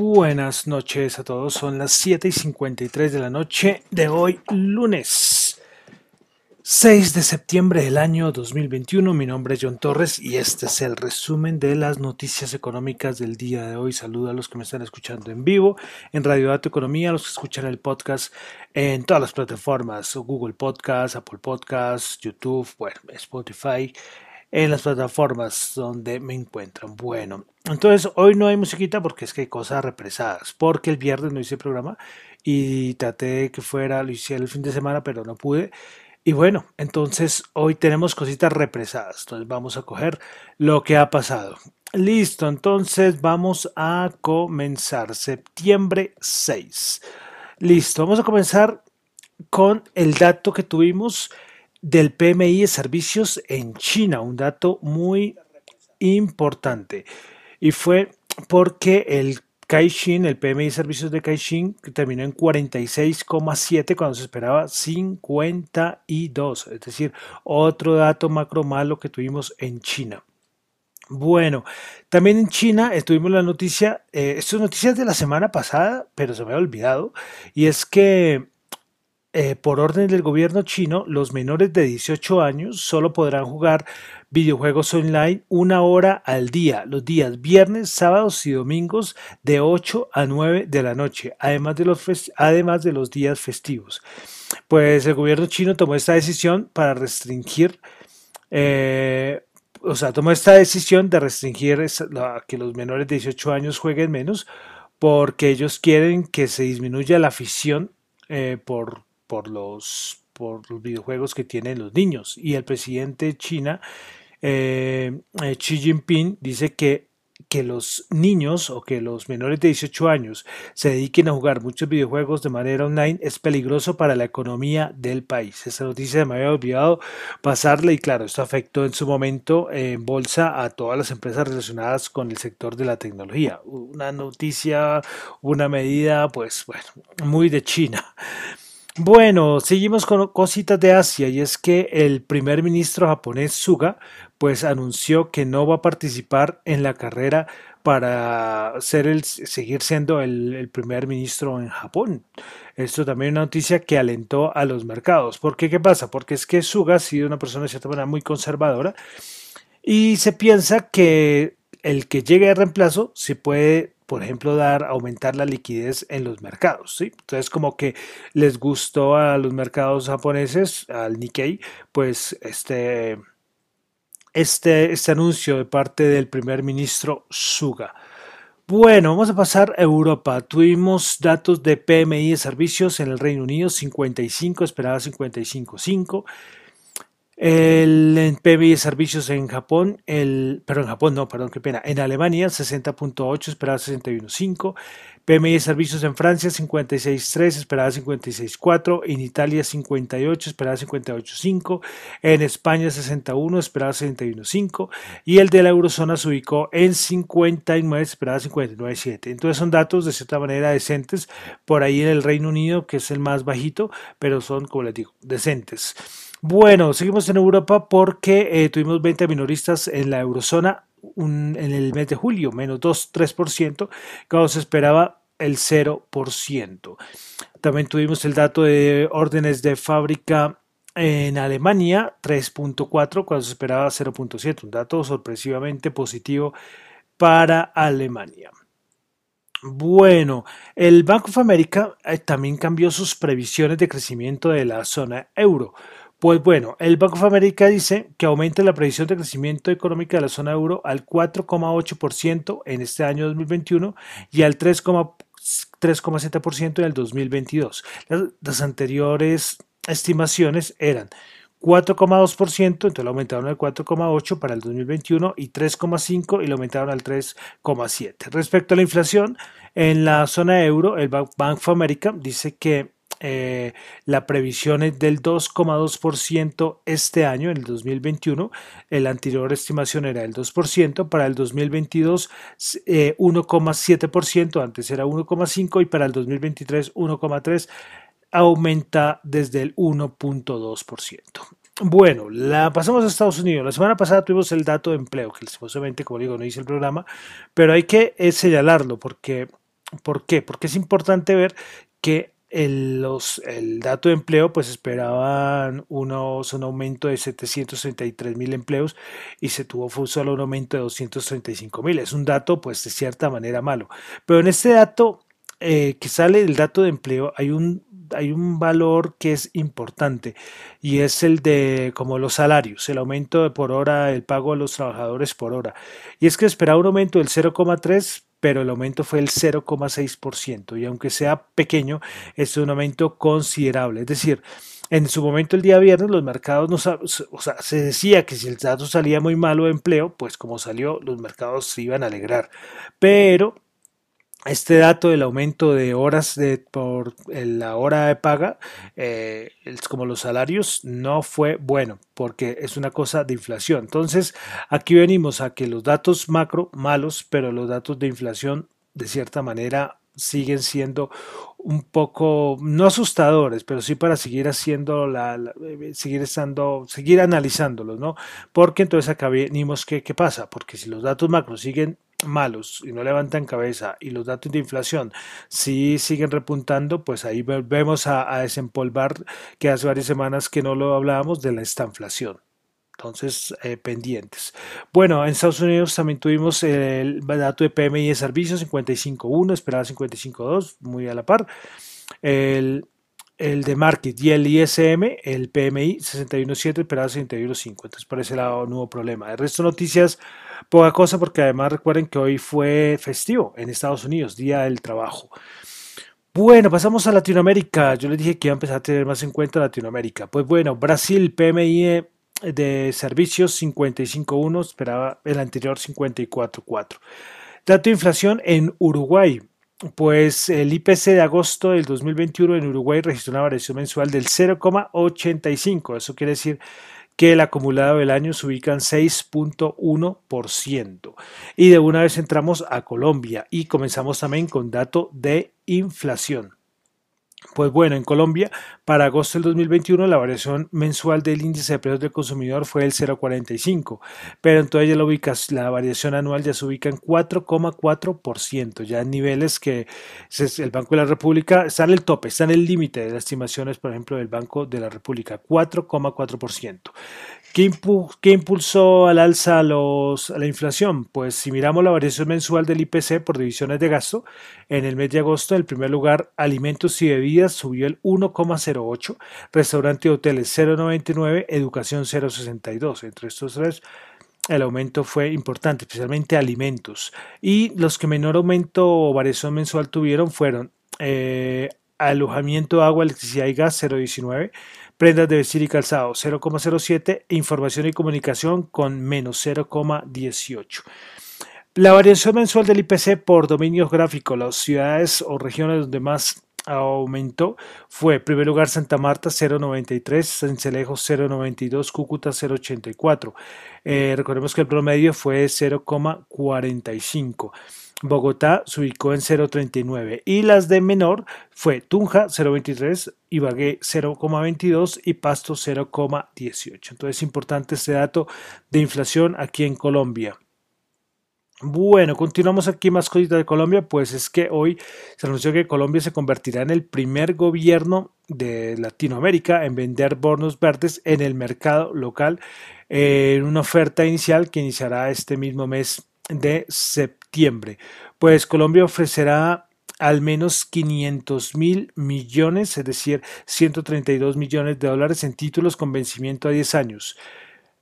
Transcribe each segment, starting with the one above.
Buenas noches a todos, son las 7 y 53 de la noche de hoy, lunes 6 de septiembre del año 2021. Mi nombre es John Torres y este es el resumen de las noticias económicas del día de hoy. Saludo a los que me están escuchando en vivo en Radio Dato Economía, a los que escuchan el podcast en todas las plataformas, Google Podcast, Apple Podcast, YouTube, bueno, Spotify, en las plataformas donde me encuentran. Bueno, entonces hoy no hay musiquita porque es que hay cosas represadas, porque el viernes no hice programa y traté que fuera, lo hiciera el fin de semana, pero no pude. Y bueno, entonces hoy tenemos cositas represadas, entonces vamos a coger lo que ha pasado. Listo, entonces vamos a comenzar septiembre 6. Listo, vamos a comenzar con el dato que tuvimos del PMI de servicios en China, un dato muy importante. Y fue porque el Caixin, el PMI servicios de Caixin, terminó en 46,7 cuando se esperaba 52. Es decir, otro dato macro malo que tuvimos en China. Bueno, también en China tuvimos la noticia, eh, esto es noticias de la semana pasada, pero se me ha olvidado, y es que eh, por orden del gobierno chino, los menores de 18 años solo podrán jugar videojuegos online una hora al día, los días viernes, sábados y domingos de 8 a 9 de la noche, además de los, además de los días festivos. Pues el gobierno chino tomó esta decisión para restringir, eh, o sea, tomó esta decisión de restringir a que los menores de 18 años jueguen menos porque ellos quieren que se disminuya la afición eh, por por los, por los videojuegos que tienen los niños. Y el presidente de China, eh, eh, Xi Jinping, dice que que los niños o que los menores de 18 años se dediquen a jugar muchos videojuegos de manera online es peligroso para la economía del país. Esa noticia me había olvidado pasarle y claro, esto afectó en su momento en bolsa a todas las empresas relacionadas con el sector de la tecnología. Una noticia, una medida, pues bueno, muy de China. Bueno, seguimos con cositas de Asia y es que el primer ministro japonés Suga pues anunció que no va a participar en la carrera para ser el, seguir siendo el, primer ministro en Japón. Esto también es una noticia que alentó a los mercados. ¿Por qué? ¿Qué pasa? Porque es que Suga ha sido una persona de cierta manera muy conservadora y se piensa que el que llegue de reemplazo se puede por ejemplo, dar, aumentar la liquidez en los mercados. ¿sí? Entonces, como que les gustó a los mercados japoneses, al Nikkei, pues este, este, este anuncio de parte del primer ministro Suga. Bueno, vamos a pasar a Europa. Tuvimos datos de PMI de servicios en el Reino Unido, 55, esperaba 55.5. El PMI de servicios en Japón, el, pero en Japón no, perdón, qué pena. En Alemania 60.8, esperaba 61.5. PMI de servicios en Francia 56.3, esperaba 56.4. En Italia 58, esperaba 58.5. En España 61, esperaba 61.5. Y el de la eurozona se ubicó en 59, esperaba 59.7. Entonces son datos de cierta manera decentes. Por ahí en el Reino Unido, que es el más bajito, pero son, como les digo, decentes. Bueno, seguimos en Europa porque eh, tuvimos 20 minoristas en la eurozona en el mes de julio, menos 2-3%, cuando se esperaba el 0%. También tuvimos el dato de órdenes de fábrica en Alemania, 3.4, cuando se esperaba 0.7, un dato sorpresivamente positivo para Alemania. Bueno, el Bank of America eh, también cambió sus previsiones de crecimiento de la zona euro. Pues bueno, el Banco of America dice que aumenta la previsión de crecimiento económico de la zona euro al 4,8% en este año 2021 y al 3,7% en el 2022. Las, anteriores estimaciones eran 4,2%, entonces lo aumentaron al 4,8% para el 2021 y 3,5% y lo aumentaron al 3,7%. Respecto a la inflación, en la zona euro, el Bank of America dice que eh, la previsión es del 2,2% este año, en el 2021. La anterior estimación era del 2%. Para el 2022, 1,7%. Eh, antes era 1,5% y para el 2023, 1,3%. Aumenta desde el 1,2%. Bueno, la pasamos a Estados Unidos. La semana pasada tuvimos el dato de empleo, que supuestamente, como digo, no hice el programa, pero hay que eh, señalarlo porque ¿Por qué? Porque es importante ver que el, los, el dato de empleo, pues esperaban unos, un aumento de 733 mil empleos y se tuvo solo un aumento de 235 mil. Es un dato, pues de cierta manera malo. Pero en este dato eh, que sale del dato de empleo hay un, hay un valor que es importante y es el de como los salarios, el aumento de por hora, el pago a los trabajadores por hora. Y es que esperaba un aumento del 0,3 pero el aumento fue el 0,6% y aunque sea pequeño, es un aumento considerable. Es decir, en su momento el día viernes los mercados no o sea, se decía que si el dato salía muy malo de empleo, pues como salió, los mercados se iban a alegrar. Pero este dato del aumento de horas de, por la hora de paga, eh, como los salarios, no fue bueno porque es una cosa de inflación. Entonces, aquí venimos a que los datos macro malos, pero los datos de inflación de cierta manera siguen siendo un poco no asustadores, pero sí para seguir haciendo la, eh, seguir estando, seguir analizándolos, ¿no? Porque entonces acá venimos que qué pasa, porque si los datos macro siguen malos y no levantan cabeza y los datos de inflación sí siguen repuntando, pues ahí volvemos a, desempolvar que hace varias semanas que no lo hablábamos de la estanflación. Entonces, eh, pendientes. Bueno, en Estados Unidos también tuvimos el dato de PMI de servicios 55.1, esperaba 55.2, muy a la par. El, el de Market y el ISM, el PMI 61.7, esperaba 61.5. Entonces, por ese lado no hubo problema. El resto de noticias Poca cosa porque además recuerden que hoy fue festivo en Estados Unidos, Día del Trabajo. Bueno, pasamos a Latinoamérica. Yo les dije que iba a empezar a tener más en cuenta Latinoamérica. Pues bueno, Brasil, PMI de servicios 55.1, esperaba el anterior 54.4. Dato de inflación en Uruguay. Pues el IPC de agosto del 2021 en Uruguay registró una variación mensual del 0,85. Eso quiere decir que el acumulado del año se ubica en 6.1%. Y de una vez entramos a Colombia y comenzamos también con dato de inflación. Pues bueno, en Colombia, para agosto del 2021, la variación mensual del índice de precios del consumidor fue el 0,45, pero entonces ya la, la variación anual ya se ubica en 4,4%, ya en niveles que el Banco de la República está en el tope, está en el límite de las estimaciones, por ejemplo, del Banco de la República, 4,4%. ¿Qué, impulsó al alza la inflación? Pues si miramos la variación mensual del IPC por divisiones de gasto, en el mes de agosto, en el primer lugar, alimentos y bebidas subió el 1,08, restaurante y hoteles 0,99, educación 0,62. Entre estos tres, el aumento fue importante, especialmente alimentos. Y los que menor aumento o variación mensual tuvieron fueron eh, alojamiento, agua, electricidad y gas 0,19 prendas de vestir y calzado 0,07 e información y comunicación con menos 0,18. La variación mensual del IPC por dominios gráficos, las ciudades o regiones donde más aumentó fue, en primer lugar, Santa Marta 0,93, Cincelejo 0,92, Cúcuta 0,84. Eh, recordemos que el promedio fue 0,45. Bogotá se ubicó en 0,39 y las de menor fue Tunja 0,23, Ibagué 0,22 y Pasto 0,18. Entonces es importante este dato de inflación aquí en Colombia. Bueno, continuamos aquí más cositas de Colombia, pues es que hoy se anunció que Colombia se convertirá en el primer gobierno de Latinoamérica en vender bonos verdes en el mercado local en una oferta inicial que iniciará este mismo mes de septiembre. Pues Colombia ofrecerá al menos 500 mil millones, es decir, 132 millones de dólares en títulos con vencimiento a 10 años.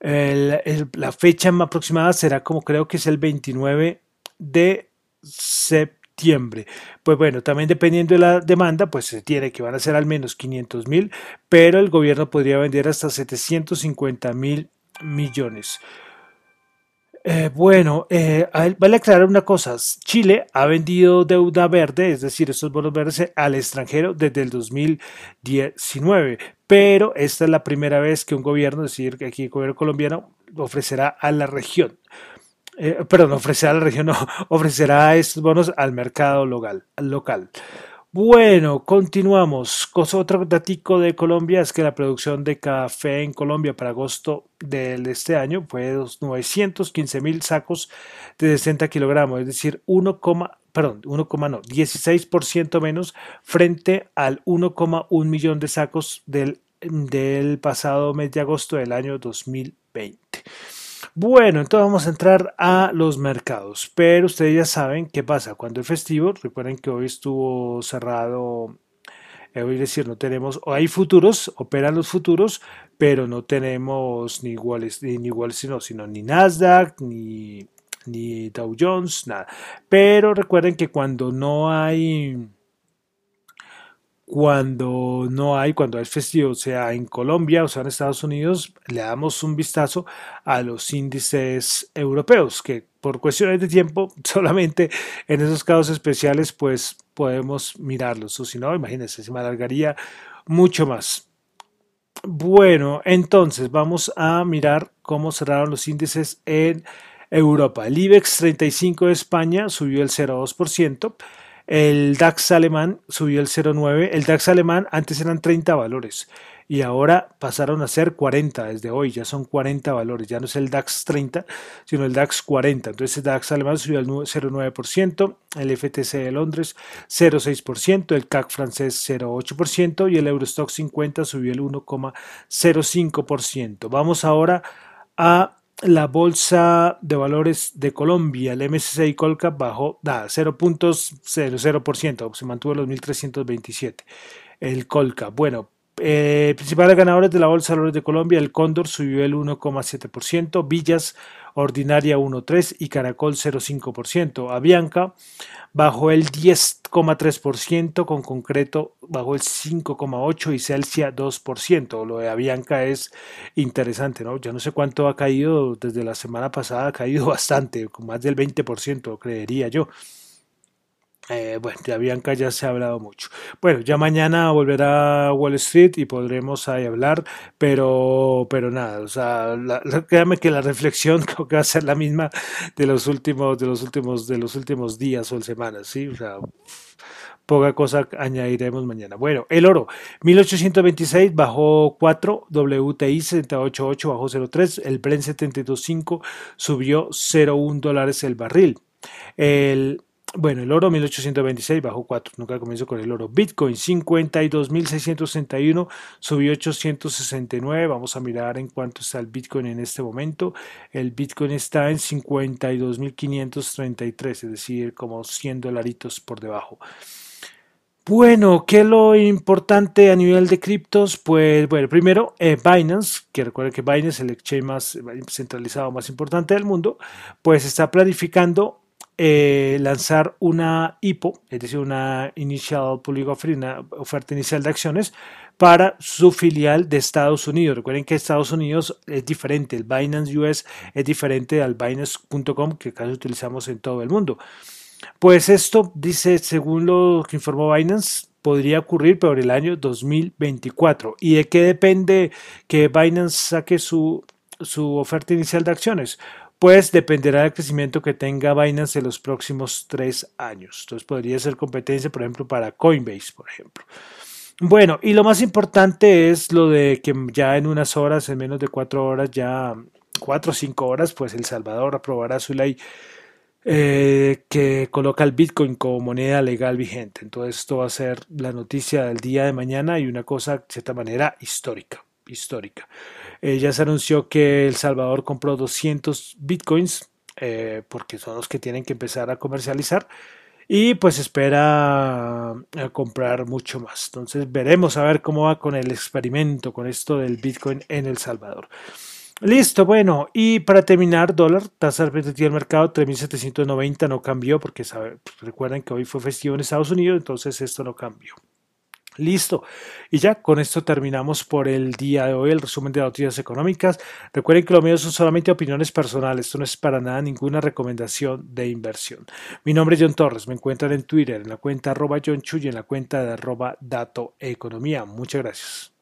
la fecha aproximada será como creo que es el 29 de septiembre. Pues bueno, también dependiendo de la demanda, pues se tiene que van a ser al menos 500 mil, pero el gobierno podría vender hasta 750 mil millones. Eh, bueno, eh, vale aclarar una cosa. Chile ha vendido deuda verde, es decir, estos bonos verdes al extranjero desde el 2019, pero esta es la primera vez que un gobierno, es decir, aquí el gobierno colombiano ofrecerá a la región. Eh, perdón, ofrecerá a la región, no, ofrecerá estos bonos al mercado local. local. Bueno, continuamos. Otro datico de Colombia es que la producción de café en Colombia para agosto de este año fue 915 mil sacos de 60 kilogramos, es decir, 1, perdón, 16% menos frente al 1,1 millón de sacos del, del pasado mes de agosto del año 2020. Bueno, entonces vamos a entrar a los mercados, pero ustedes ya saben qué pasa cuando es festivo. Recuerden que hoy estuvo cerrado, eh, decir, no tenemos, hay futuros, operan los futuros, pero no tenemos ni iguales, ni, ni iguales, sino, sino ni Nasdaq, ni, ni Dow Jones, nada. Pero recuerden que cuando no hay cuando no hay, cuando es festivo, sea en Colombia o sea en Estados Unidos, le damos un vistazo a los índices europeos, que por cuestiones de tiempo, solamente en esos casos especiales, pues podemos mirarlos, o si no, imagínense, se me alargaría mucho más. Bueno, entonces vamos a mirar cómo cerraron los índices en Europa. El IBEX 35 de España subió el 0,2%. El DAX alemán subió el 0,9. El DAX alemán antes eran 30 valores y ahora pasaron a ser 40 desde hoy, ya son 40 valores, ya no es el DAX 30, sino el DAX 40. Entonces el DAX alemán subió al 0,9%, el FTC de Londres 0,6%, el CAC francés 0,8% y el Eurostock 50 subió el 1,05%. Vamos ahora a la bolsa de valores de Colombia, el MSCI Colcap bajó 0.00%, se mantuvo en los 1.327. El Colcap, bueno, eh, principales ganadores de la Bolsa de Valores de Colombia, el Cóndor subió el 1,7%, Villas Ordinaria 1,3% y Caracol 0,5%. Avianca bajó el 10,3%, con concreto bajó el 5,8% y Celsia 2%. Lo de Avianca es interesante, ¿no? Ya no sé cuánto ha caído desde la semana pasada, ha caído bastante, con más del 20%, creería yo. Eh, bueno, de Bianca ya se ha hablado mucho. Bueno, ya mañana volverá Wall Street y podremos ahí hablar, pero, pero nada, o sea, créame que la reflexión creo que va a ser la misma de los últimos, de los últimos, de los últimos días o semanas, sí, o sea, poca cosa añadiremos mañana. Bueno, el oro, 1826 bajó 4, WTI 788 bajó 0,3, el Brent 725 subió 0,1 dólares el barril. El bueno, el oro 1826 bajó 4, nunca comienzo con el oro. Bitcoin 52.661 subió 869. Vamos a mirar en cuánto está el Bitcoin en este momento. El Bitcoin está en 52.533, es decir, como 100 dolaritos por debajo. Bueno, ¿qué es lo importante a nivel de criptos? Pues bueno, primero eh, Binance, que recuerden que Binance es el exchange más centralizado, más importante del mundo, pues está planificando eh, lanzar una IPO, es decir, una Initial Public Offering, una oferta inicial de acciones para su filial de Estados Unidos. Recuerden que Estados Unidos es diferente, el Binance US es diferente al Binance.com que casi utilizamos en todo el mundo. Pues esto dice, según lo que informó Binance, podría ocurrir por el año 2024. ¿Y de qué depende que Binance saque su, su oferta inicial de acciones? Pues dependerá del crecimiento que tenga Binance en los próximos tres años. Entonces podría ser competencia, por ejemplo, para Coinbase, por ejemplo. Bueno, y lo más importante es lo de que ya en unas horas, en menos de cuatro horas, ya cuatro o cinco horas, pues El Salvador aprobará su ley eh, que coloca el Bitcoin como moneda legal vigente. Entonces esto va a ser la noticia del día de mañana y una cosa de cierta manera histórica, histórica. Eh, ya se anunció que El Salvador compró 200 bitcoins eh, porque son los que tienen que empezar a comercializar y pues espera eh, comprar mucho más. Entonces veremos a ver cómo va con el experimento, con esto del bitcoin en El Salvador. Listo, bueno, y para terminar, dólar, tasa repetitiva del mercado 3.790 no cambió porque sabe, recuerden que hoy fue festivo en Estados Unidos, entonces esto no cambió. Listo. Y ya con esto terminamos por el día de hoy el resumen de noticias económicas. Recuerden que lo mío son solamente opiniones personales. Esto no es para nada ninguna recomendación de inversión. Mi nombre es John Torres. Me encuentran en Twitter en la cuenta arroba John Chuy en la cuenta de arroba Dato Economía. Muchas gracias.